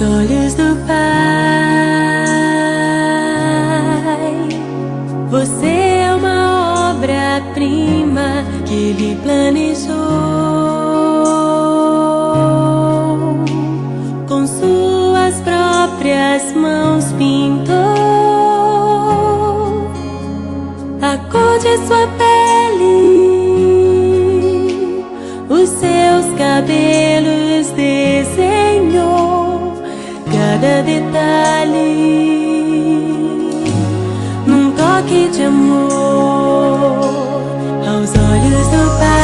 olhos do Pai. Você é uma obra-prima que Ele planejou. Com suas próprias mãos pintou a cor de sua pele, de amor aos olhos do Pai.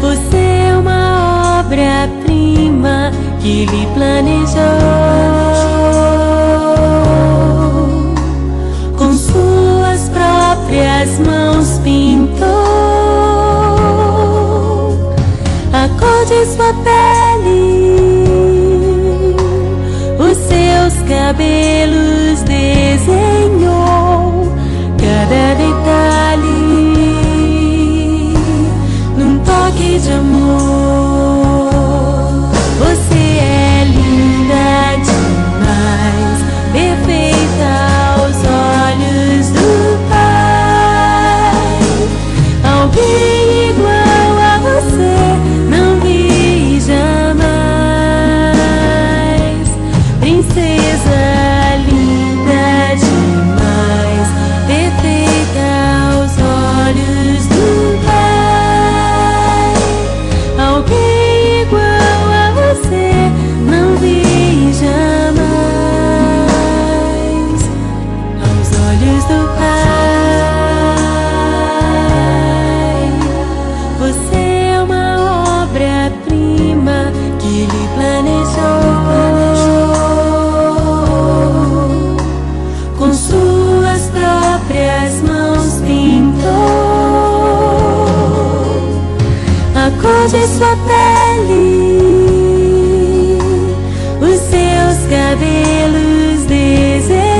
Você é uma obra-prima que Ele planejou. Com suas próprias mãos pintou a cor de sua pele, seus cabelos desenhou cada detalhe num toque de amor. cor de sua pele, os seus cabelos desejam.